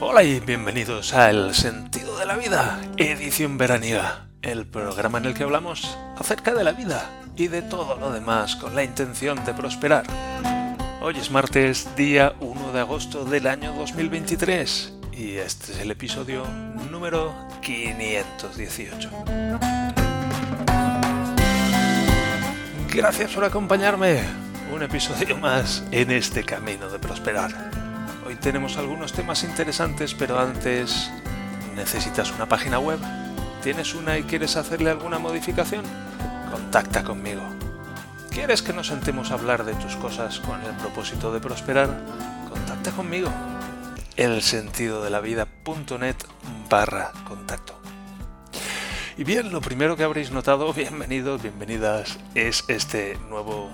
Hola y bienvenidos a El Sentido de la Vida, edición veraniega, el programa en el que hablamos acerca de la vida y de todo lo demás con la intención de prosperar. Hoy es martes, día 1 de agosto del año 2023 y este es el episodio número 518. Gracias por acompañarme, un episodio más en este camino de prosperar. Tenemos algunos temas interesantes, pero antes, ¿necesitas una página web? ¿Tienes una y quieres hacerle alguna modificación? Contacta conmigo. ¿Quieres que nos sentemos a hablar de tus cosas con el propósito de prosperar? Contacta conmigo. El sentido de la vida.net barra contacto. Y bien, lo primero que habréis notado, bienvenidos, bienvenidas, es este nuevo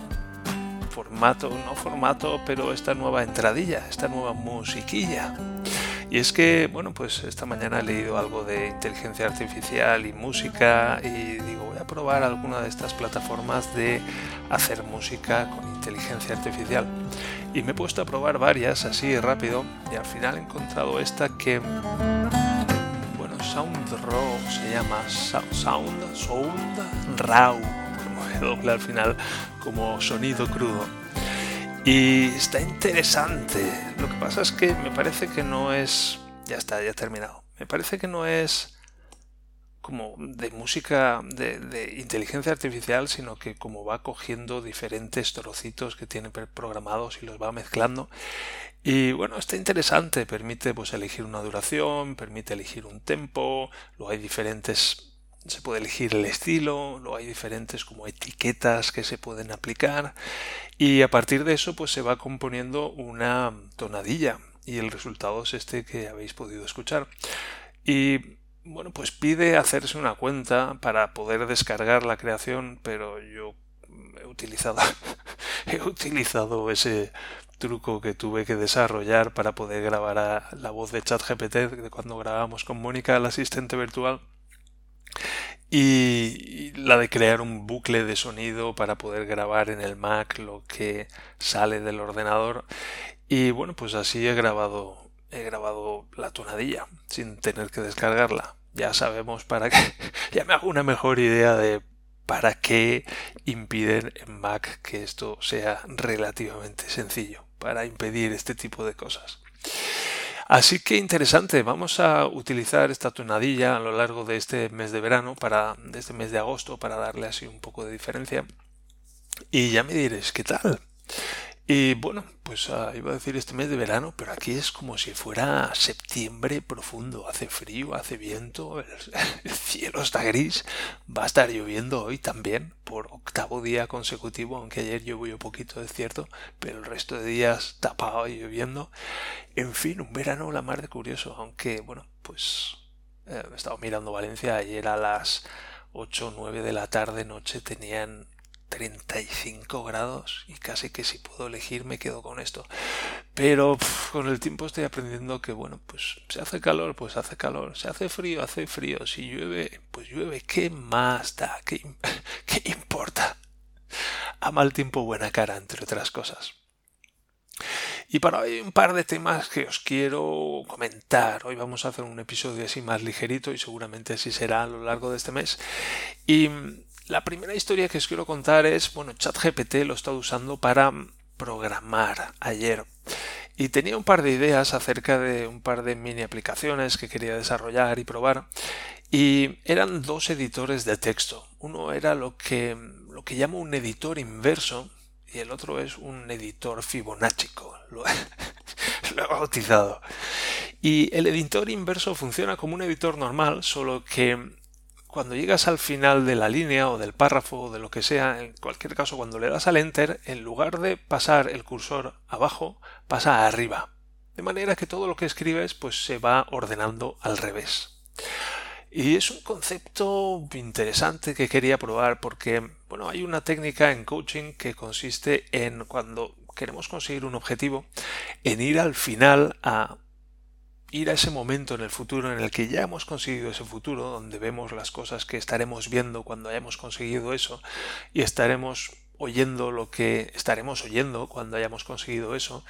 no formato, pero esta nueva entradilla, esta nueva musiquilla. Y es que, bueno, pues esta mañana he leído algo de inteligencia artificial y música y digo, voy a probar alguna de estas plataformas de hacer música con inteligencia artificial. Y me he puesto a probar varias así rápido y al final he encontrado esta que, bueno, Sound Raw se llama Sound, Sound Raw doble al final como sonido crudo. Y está interesante. Lo que pasa es que me parece que no es... Ya está, ya he terminado. Me parece que no es como de música de, inteligencia artificial, sino que como va cogiendo diferentes trocitos que tiene programados y los va mezclando. Y bueno, está interesante, permite pues elegir una duración, permite elegir un tempo, luego hay diferentes se puede elegir el estilo, luego hay diferentes como etiquetas que se pueden aplicar y a partir de eso pues se va componiendo una tonadilla y el resultado es este que habéis podido escuchar. Y bueno, pues pide hacerse una cuenta para poder descargar la creación, pero yo he utilizado he utilizado ese truco que tuve que desarrollar para poder grabar a la voz de ChatGPT de cuando grabamos con Mónica, el asistente virtual y la de crear un bucle de sonido para poder grabar en el Mac lo que sale del ordenador. Y bueno pues así he grabado he grabado la tonadilla sin tener que descargarla. Ya sabemos para qué ya me hago una mejor idea de para qué impiden en Mac que esto sea relativamente sencillo para impedir este tipo de cosas Así que interesante, vamos a utilizar esta tonadilla a lo largo de este mes de verano, para, de este mes de agosto, para darle así un poco de diferencia. Y ya me diréis, ¿qué tal? Y bueno, pues ah, iba a decir este mes de verano, pero aquí es como si fuera septiembre profundo. Hace frío, hace viento, el, cielo está gris. Va a estar lloviendo hoy también, por octavo día consecutivo, aunque ayer llovió poquito, es cierto, pero el resto de días tapado y lloviendo. En fin, un verano la mar de curioso, aunque bueno, pues eh, he estado mirando Valencia ayer a las 8 o 9 de la tarde noche tenían 35 grados y casi que si puedo elegir me quedo con esto. Pero con el tiempo estoy aprendiendo que bueno, pues se hace calor, pues hace calor, se hace frío, hace frío, si llueve, pues llueve, ¿qué más da? ¿Qué, qué importa? A mal tiempo buena cara, entre otras cosas. Y para hoy un par de temas que os quiero comentar. Hoy vamos a hacer un episodio así más ligerito y seguramente así será a lo largo de este mes. Y la primera historia que os quiero contar es, bueno, ChatGPT lo he estado usando para programar ayer. Y tenía un par de ideas acerca de un par de mini aplicaciones que quería desarrollar y probar. Y eran dos editores de texto. Uno era lo que, lo que llamo un editor inverso y el otro es un editor fibonáchico. Lo, lo he bautizado. Y el editor inverso funciona como un editor normal, solo que cuando llegas al final de la línea o del párrafo o de lo que sea, en cualquier caso cuando le das al enter, en lugar de pasar el cursor abajo, pasa arriba. De manera que todo lo que escribes pues se va ordenando al revés. Y es un concepto interesante que quería probar porque, bueno, hay una técnica en coaching que consiste en cuando queremos conseguir un objetivo, en ir al final a ir a ese momento en el futuro en el que ya hemos conseguido ese futuro, donde vemos las cosas que estaremos viendo cuando hayamos conseguido eso y estaremos oyendo lo que estaremos oyendo cuando hayamos conseguido eso,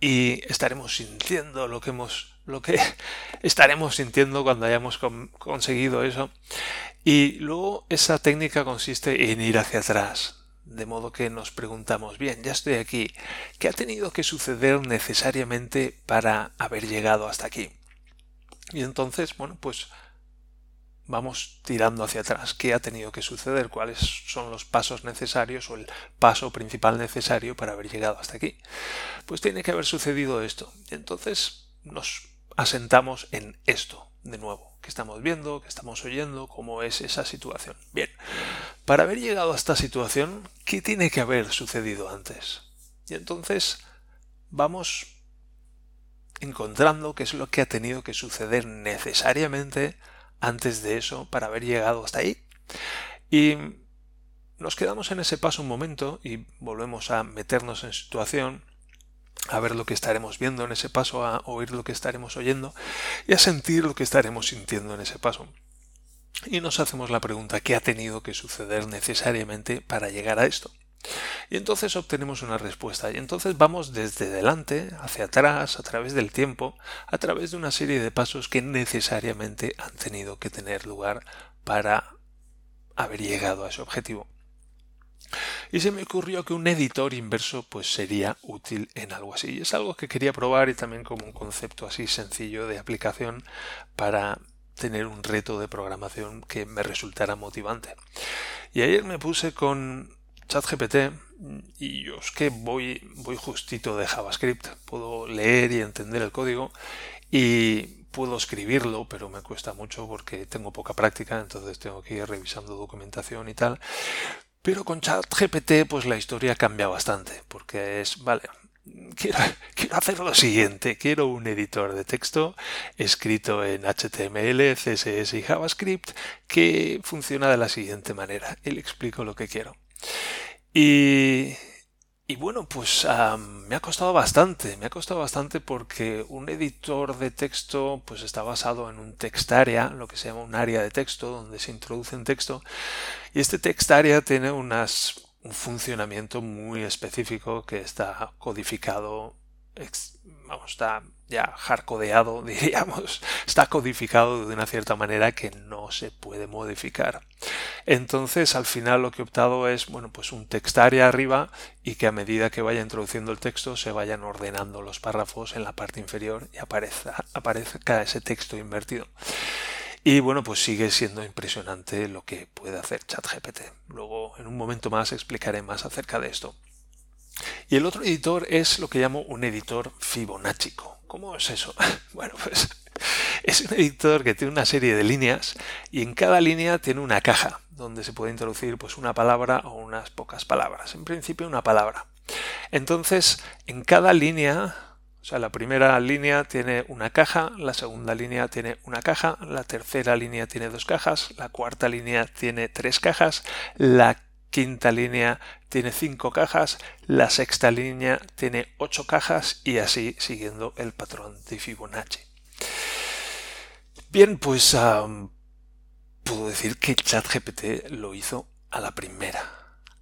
y estaremos sintiendo lo que hemos lo que estaremos sintiendo cuando hayamos conseguido eso. Y luego esa técnica consiste en ir hacia atrás de modo que nos preguntamos bien ya estoy aquí qué ha tenido que suceder necesariamente para haber llegado hasta aquí y entonces bueno pues vamos tirando hacia atrás. ¿Qué ha tenido que suceder? ¿Cuáles son los pasos necesarios o el paso principal necesario para haber llegado hasta aquí? Pues tiene que haber sucedido esto. Y entonces nos asentamos en esto de nuevo, que estamos viendo, que estamos oyendo, cómo es esa situación. Bien, para haber llegado a esta situación, ¿qué tiene que haber sucedido antes? Y entonces vamos encontrando qué es lo que ha tenido que suceder necesariamente antes de eso para haber llegado hasta ahí. Y nos quedamos en ese paso un momento y volvemos a meternos en situación, a ver lo que estaremos viendo en ese paso, a oír lo que estaremos oyendo y a sentir lo que estaremos sintiendo en ese paso. Y nos hacemos la pregunta, ¿qué ha tenido que suceder necesariamente para llegar a esto? Y entonces obtenemos una respuesta. Y entonces vamos desde delante hacia atrás, a través del tiempo, a través de una serie de pasos que necesariamente han tenido que tener lugar para haber llegado a ese objetivo. Y se me ocurrió que un editor inverso pues sería útil en algo así. Es algo que quería probar y también como un concepto así sencillo de aplicación para tener un reto de programación que me resultara motivante. Y ayer me puse con ChatGPT y yo es que voy, voy justito de JavaScript. Puedo leer y entender el código y puedo escribirlo, pero me cuesta mucho porque tengo poca práctica, entonces tengo que ir revisando documentación y tal. Pero con ChatGPT pues la historia cambia bastante, porque es, vale, quiero, quiero, hacer lo siguiente. Quiero un editor de texto escrito en HTML, CSS y JavaScript que funciona de la siguiente manera. Y le explico lo que quiero. Y, y bueno, pues me ha costado bastante, me ha costado bastante porque un editor de texto pues está basado en un text area, lo que se llama un área de texto donde se introduce un texto. Y este text area tiene unas, un funcionamiento muy específico que está codificado, vamos, está ya hardcodeado, diríamos, está codificado de una cierta manera que no se puede modificar. Entonces, al final lo que he optado es, bueno, pues un textaria arriba y que a medida que vaya introduciendo el texto se vayan ordenando los párrafos en la parte inferior y aparezca, aparezca ese texto invertido. Y bueno, pues sigue siendo impresionante lo que puede hacer ChatGPT. Luego, en un momento más, explicaré más acerca de esto. Y el otro editor es lo que llamo un editor fibonáchico. ¿Cómo es eso? Bueno, pues es un editor que tiene una serie de líneas y en cada línea tiene una caja donde se puede introducir pues una palabra o unas pocas palabras. En principio una palabra. Entonces, en cada línea, o sea, la primera línea tiene una caja, la segunda línea tiene una caja, la tercera línea tiene dos cajas, la cuarta línea tiene tres cajas, la quinta línea tiene cinco cajas, la sexta línea tiene ocho cajas y así siguiendo el patrón de Fibonacci. Bien, pues puedo decir que ChatGPT lo hizo a la primera.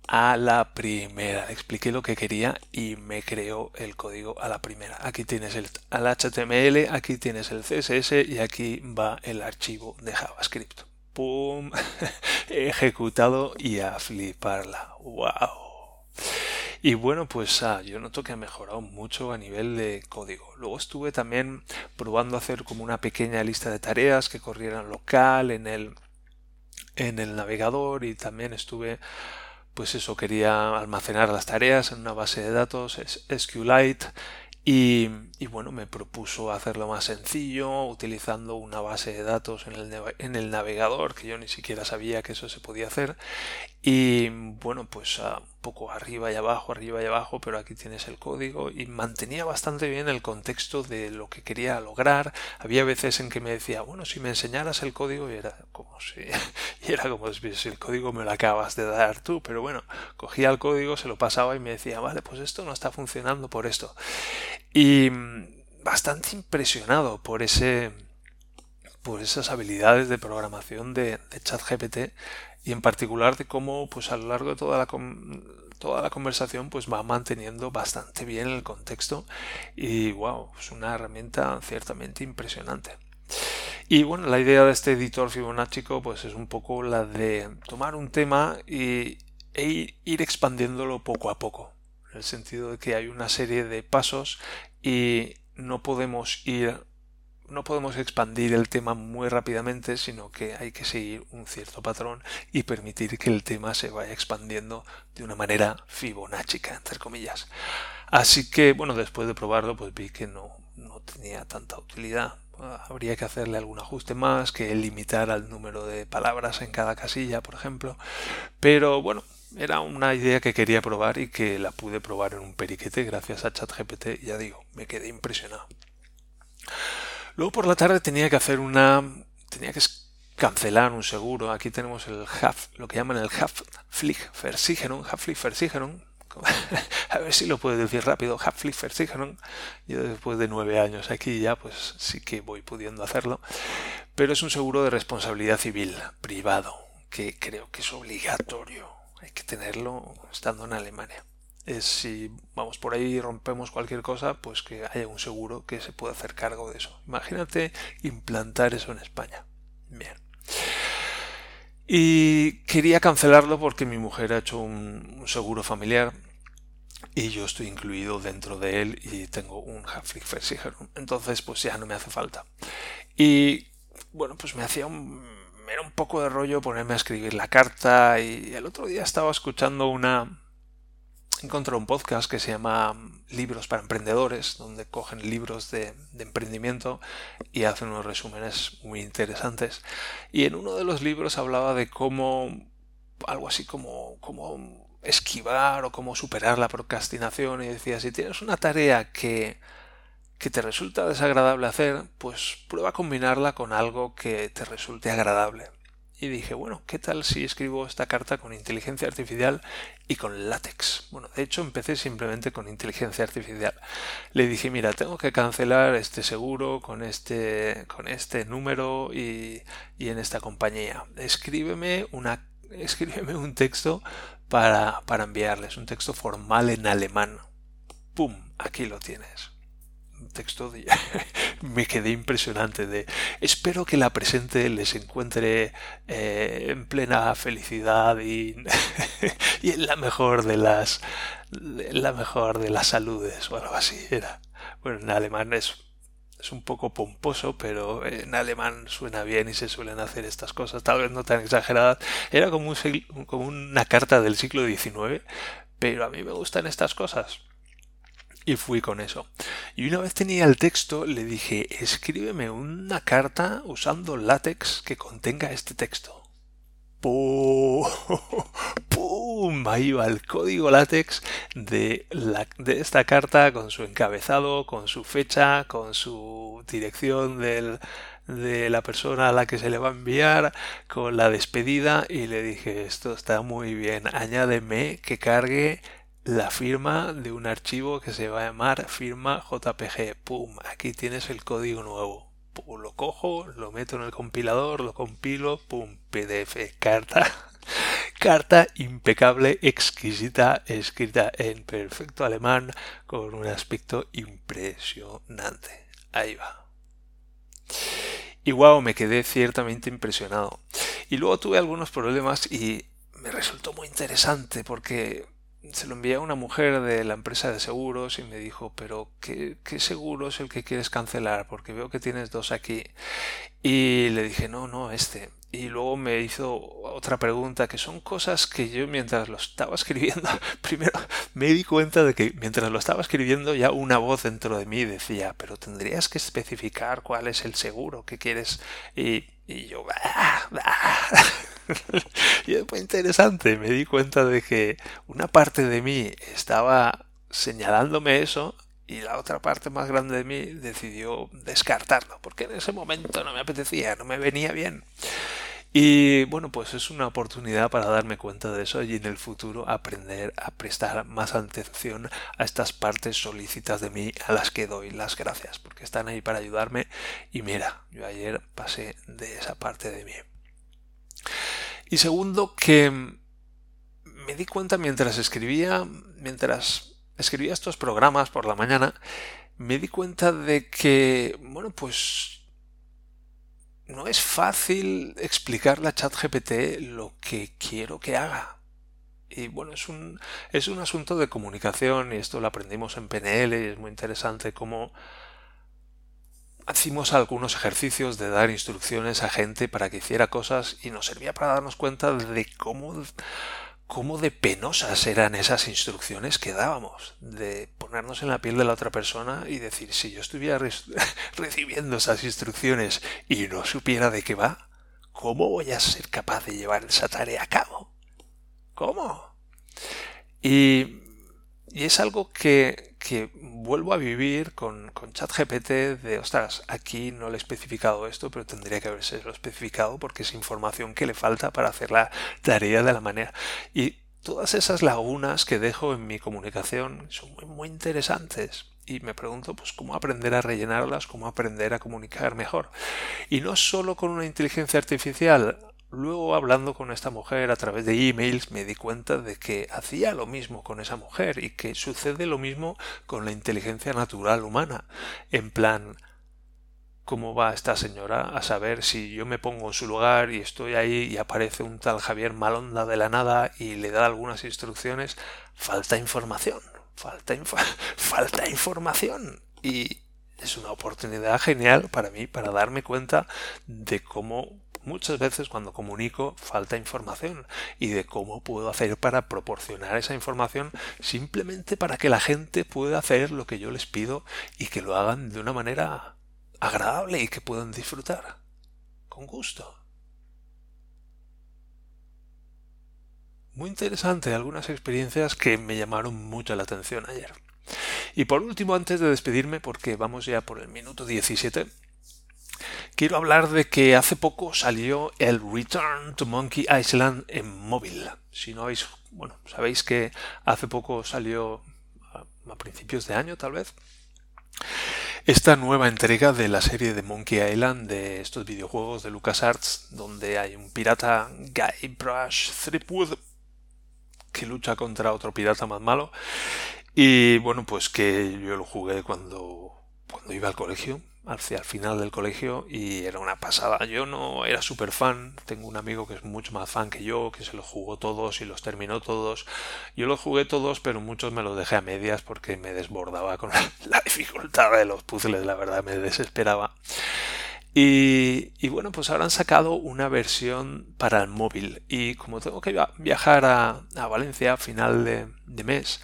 A la primera. Le expliqué lo que quería y me creó el código a la primera. Aquí tienes el, HTML, aquí tienes el CSS y aquí va el archivo de JavaScript. ¡Pum! Ejecutado y a fliparla. ¡Wow! Y bueno, pues ah, yo noto que ha mejorado mucho a nivel de código. Luego estuve también probando hacer como una pequeña lista de tareas que corrieran local en el, en el navegador y también estuve pues eso, quería almacenar las tareas en una base de datos SQLite y, bueno, me propuso hacerlo más sencillo, utilizando una base de datos en el, en el, navegador, que yo ni siquiera sabía que eso se podía hacer. Y bueno, pues un poco arriba y abajo, arriba y abajo, pero aquí tienes el código y mantenía bastante bien el contexto de lo que quería lograr. Había veces en que me decía, bueno, si me enseñaras el código, y era como si, y era como si el código me lo acabas de dar tú, pero bueno, cogía el código, se lo pasaba y me decía, vale, pues esto no está funcionando por esto. Y mm, bastante impresionado por ese por esas habilidades de programación de, de ChatGPT y en particular de cómo pues a lo largo de toda la toda la conversación pues va manteniendo bastante bien el contexto y wow, es una herramienta ciertamente impresionante. Y bueno, la idea de este editor Fibonacci pues es un poco la de tomar un tema y, e ir expandiéndolo poco a poco, en el sentido de que hay una serie de pasos y no podemos ir no podemos expandir el tema muy rápidamente, sino que hay que seguir un cierto patrón y permitir que el tema se vaya expandiendo de una manera fibonaccica, entre comillas. Así que, bueno, después de probarlo, pues vi que no, no tenía tanta utilidad. Habría que hacerle algún ajuste más, que limitar al número de palabras en cada casilla, por ejemplo. Pero bueno, era una idea que quería probar y que la pude probar en un periquete gracias a ChatGPT. Ya digo, me quedé impresionado. Luego por la tarde tenía que hacer una... tenía que cancelar un seguro. Aquí tenemos el HAF, lo que llaman el Haftpflichtversicherung, Haftpflichtversicherung. A ver si lo puedo decir rápido, Haftpflichtversicherung. Yo después de nueve años aquí ya, pues sí que voy pudiendo hacerlo. Pero es un seguro de responsabilidad civil, privado, que creo que es obligatorio. Hay que tenerlo estando en Alemania es si vamos por ahí y rompemos cualquier cosa, pues que haya un seguro que se pueda hacer cargo de eso. Imagínate implantar eso en España. Bien. Y quería cancelarlo porque mi mujer ha hecho un, seguro familiar y yo estoy incluido dentro de él y tengo un Haftpflichtversicherung. Entonces, pues ya no me hace falta. Y bueno, pues me hacía un, era un poco de rollo ponerme a escribir la carta y el otro día estaba escuchando una encontré un podcast que se llama Libros para Emprendedores, donde cogen libros de, emprendimiento y hacen unos resúmenes muy interesantes. Y en uno de los libros hablaba de cómo, algo así como, como esquivar o cómo superar la procrastinación y decía, si tienes una tarea que, que te resulta desagradable hacer, pues prueba a combinarla con algo que te resulte agradable y dije, bueno, ¿qué tal si escribo esta carta con inteligencia artificial y con látex? Bueno, de hecho empecé simplemente con inteligencia artificial. Le dije, mira, tengo que cancelar este seguro con este, con este número y, y en esta compañía. Escríbeme una escríbeme un texto para, para enviarles, un texto formal en alemán. ¡Pum! Aquí lo tienes texto me quedé impresionante de espero que la presente les encuentre eh, en plena felicidad y, y, en la mejor de las la mejor de las saludes o algo así era bueno en alemán es es un poco pomposo, pero en alemán suena bien y se suelen hacer estas cosas, tal vez no tan exageradas. Era como, un, como una carta del siglo XIX, pero a mí me gustan estas cosas y fui con eso. Y una vez tenía el texto, le dije, escríbeme una carta usando látex que contenga este texto. ¡Pum! Ahí va el código látex de, la, de esta carta con su encabezado, con su fecha, con su dirección del, de la persona a la que se le va a enviar, con la despedida y le dije, esto está muy bien, añádeme que cargue la firma de un archivo que se va a llamar firma JPG. ¡Pum! Aquí tienes el código nuevo. lo cojo, lo meto en el compilador, lo compilo, ¡pum! PDF. Carta. Carta impecable, exquisita, escrita en perfecto alemán con un aspecto impresionante. Ahí va. Y wow, me quedé ciertamente impresionado. Y luego tuve algunos problemas y me resultó muy interesante porque se lo envié a una mujer de la empresa de seguros y me dijo, pero ¿qué, ¿qué, seguro es el que quieres cancelar? Porque veo que tienes dos aquí. Y le dije, no, no, este. Y luego me hizo otra pregunta, que son cosas que yo mientras lo estaba escribiendo, primero me di cuenta de que mientras lo estaba escribiendo ya una voz dentro de mí decía, pero tendrías que especificar cuál es el seguro que quieres. Y, yo, bah, bah. y fue interesante, me di cuenta de que una parte de mí estaba señalándome eso y la otra parte más grande de mí decidió descartarlo, porque en ese momento no me apetecía, no me venía bien. Y bueno, pues es una oportunidad para darme cuenta de eso y en el futuro aprender a prestar más atención a estas partes solícitas de mí a las que doy las gracias, porque están ahí para ayudarme y mira, yo ayer pasé de esa parte de mí. Y segundo, que me di cuenta mientras escribía, mientras escribía estos programas por la mañana, me di cuenta de que, bueno, pues no es fácil explicarle a ChatGPT lo que quiero que haga. Y bueno, es un, es un asunto de comunicación y esto lo aprendimos en PNL y es muy interesante cómo hicimos algunos ejercicios de dar instrucciones a gente para que hiciera cosas y nos servía para darnos cuenta de cómo cómo de penosas eran esas instrucciones que dábamos, de ponernos en la piel de la otra persona y decir, si yo estuviera recibiendo esas instrucciones y no supiera de qué va, ¿cómo voy a ser capaz de llevar esa tarea a cabo? ¿Cómo? Y, y es algo que, que vuelvo a vivir con, con ChatGPT de, ostras, aquí no le he especificado esto, pero tendría que haberse especificado porque es información que le falta para hacer la tarea de la manera. Y todas esas lagunas que dejo en mi comunicación son muy, muy interesantes. Y me pregunto, pues, cómo aprender a rellenarlas, cómo aprender a comunicar mejor. Y no solo con una inteligencia artificial, Luego, hablando con esta mujer a través de emails, me di cuenta de que hacía lo mismo con esa mujer y que sucede lo mismo con la inteligencia natural humana. En plan, ¿cómo va esta señora a saber si yo me pongo en su lugar y estoy ahí y aparece un tal Javier Malonda de la nada y le da algunas instrucciones? Falta información, falta, falta información. Y es una oportunidad genial para mí para darme cuenta de cómo muchas veces cuando comunico falta información y de cómo puedo hacer para proporcionar esa información simplemente para que la gente pueda hacer lo que yo les pido y que lo hagan de una manera agradable y que puedan disfrutar con gusto. Muy interesante algunas experiencias que me llamaron mucho la atención ayer. Y por último, antes de despedirme, porque vamos ya por el minuto 17, quiero hablar de que hace poco salió el Return to Monkey Island en móvil. Si no habéis, bueno, sabéis que hace poco salió a principios de año tal vez. Esta nueva entrega de la serie de Monkey Island de estos videojuegos de LucasArts, donde hay un pirata Guybrush Threepwood que lucha contra otro pirata más malo. Y bueno, pues que yo lo jugué cuando, cuando iba al colegio hacia el final del colegio y era una pasada. Yo no era súper fan, tengo un amigo que es mucho más fan que yo, que se los jugó todos y los terminó todos. Yo los jugué todos, pero muchos me los dejé a medias porque me desbordaba con la dificultad de los puzzles, la verdad me desesperaba. Y, bueno, pues ahora han sacado una versión para el móvil. Y como tengo que viajar a, Valencia a final de mes,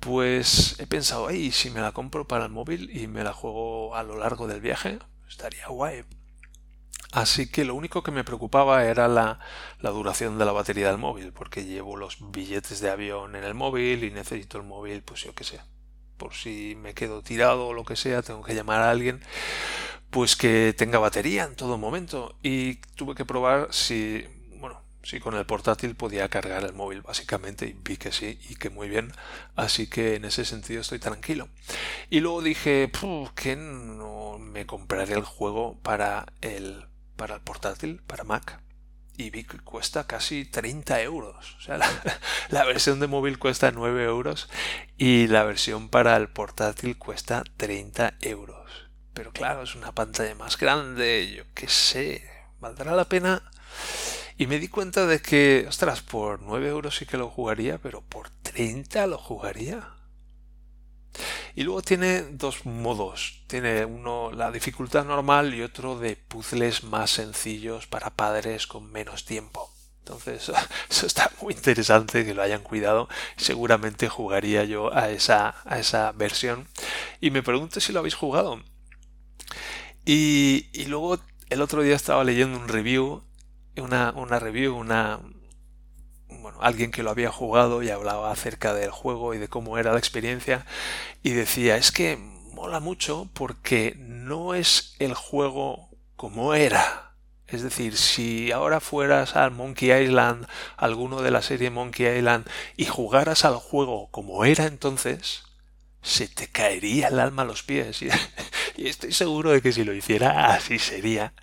pues he pensado, ay, si me la compro para el móvil y me la juego a lo largo del viaje, estaría guay. Así que lo único que me preocupaba era la, la, duración de la batería del móvil, porque llevo los billetes de avión en el móvil y necesito el móvil, pues yo qué sé, por si me quedo tirado o lo que sea, tengo que llamar a alguien, pues que tenga batería en todo momento. Y tuve que probar si Sí, con el portátil podía cargar el móvil básicamente y vi que sí y que muy bien. Así que en ese sentido estoy tranquilo. Y luego dije que no me compraré el juego para el, para el portátil, para Mac. Y vi que cuesta casi 30 euros. O sea, la, la versión de móvil cuesta 9 euros y la versión para el portátil cuesta 30 euros. Pero claro, es una pantalla más grande, yo qué sé. ¿Valdrá la pena? Y me di cuenta de que, ostras, por 9 euros sí que lo jugaría, pero por 30 lo jugaría. Y luego tiene dos modos. Tiene uno la dificultad normal y otro de puzzles más sencillos para padres con menos tiempo. Entonces, eso está muy interesante que lo hayan cuidado. Seguramente jugaría yo a esa, a esa versión. Y me pregunto si lo habéis jugado. Y, y luego el otro día estaba leyendo un review una, una review, una, bueno, alguien que lo había jugado y hablaba acerca del juego y de cómo era la experiencia y decía, es que mola mucho porque no es el juego como era. Es decir, si ahora fueras al Monkey Island, alguno de la serie Monkey Island, y jugaras al juego como era entonces, se te caería el alma a los pies. Y, estoy seguro de que si lo hiciera así sería.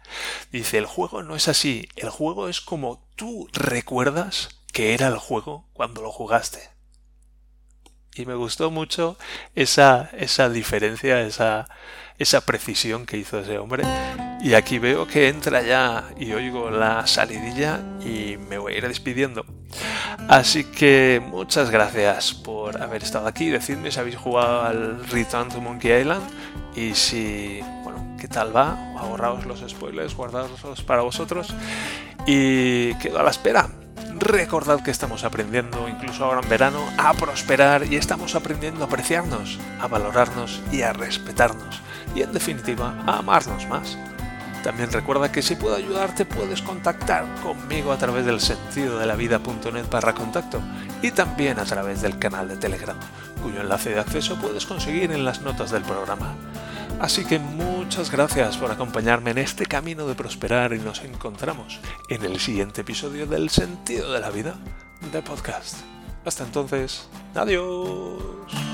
Dice, el juego no es así, el juego es como tú recuerdas que era el juego cuando lo jugaste. Y me gustó mucho esa, esa diferencia, esa, esa precisión que hizo ese hombre. Y aquí veo que entra ya y oigo la salidilla y me voy a ir despidiendo. Así que muchas gracias por haber estado aquí. Decidme si habéis jugado al Return to Monkey Island y si, bueno, qué tal va. Ahorraos los spoilers, guardadlos para vosotros. Y quedo a la espera Recordad que estamos aprendiendo, incluso ahora en verano, a prosperar y estamos aprendiendo a apreciarnos, a valorarnos y a respetarnos. Y en definitiva, a amarnos más. También recuerda que si puedo ayudarte puedes contactar conmigo a través del sentido de la vida.net barra contacto y también a través del canal de Telegram, cuyo enlace de acceso puedes conseguir en las notas del programa. Así que muchas gracias por acompañarme en este camino de prosperar y nos encontramos en el siguiente episodio del sentido de la vida de podcast. Hasta entonces, adiós.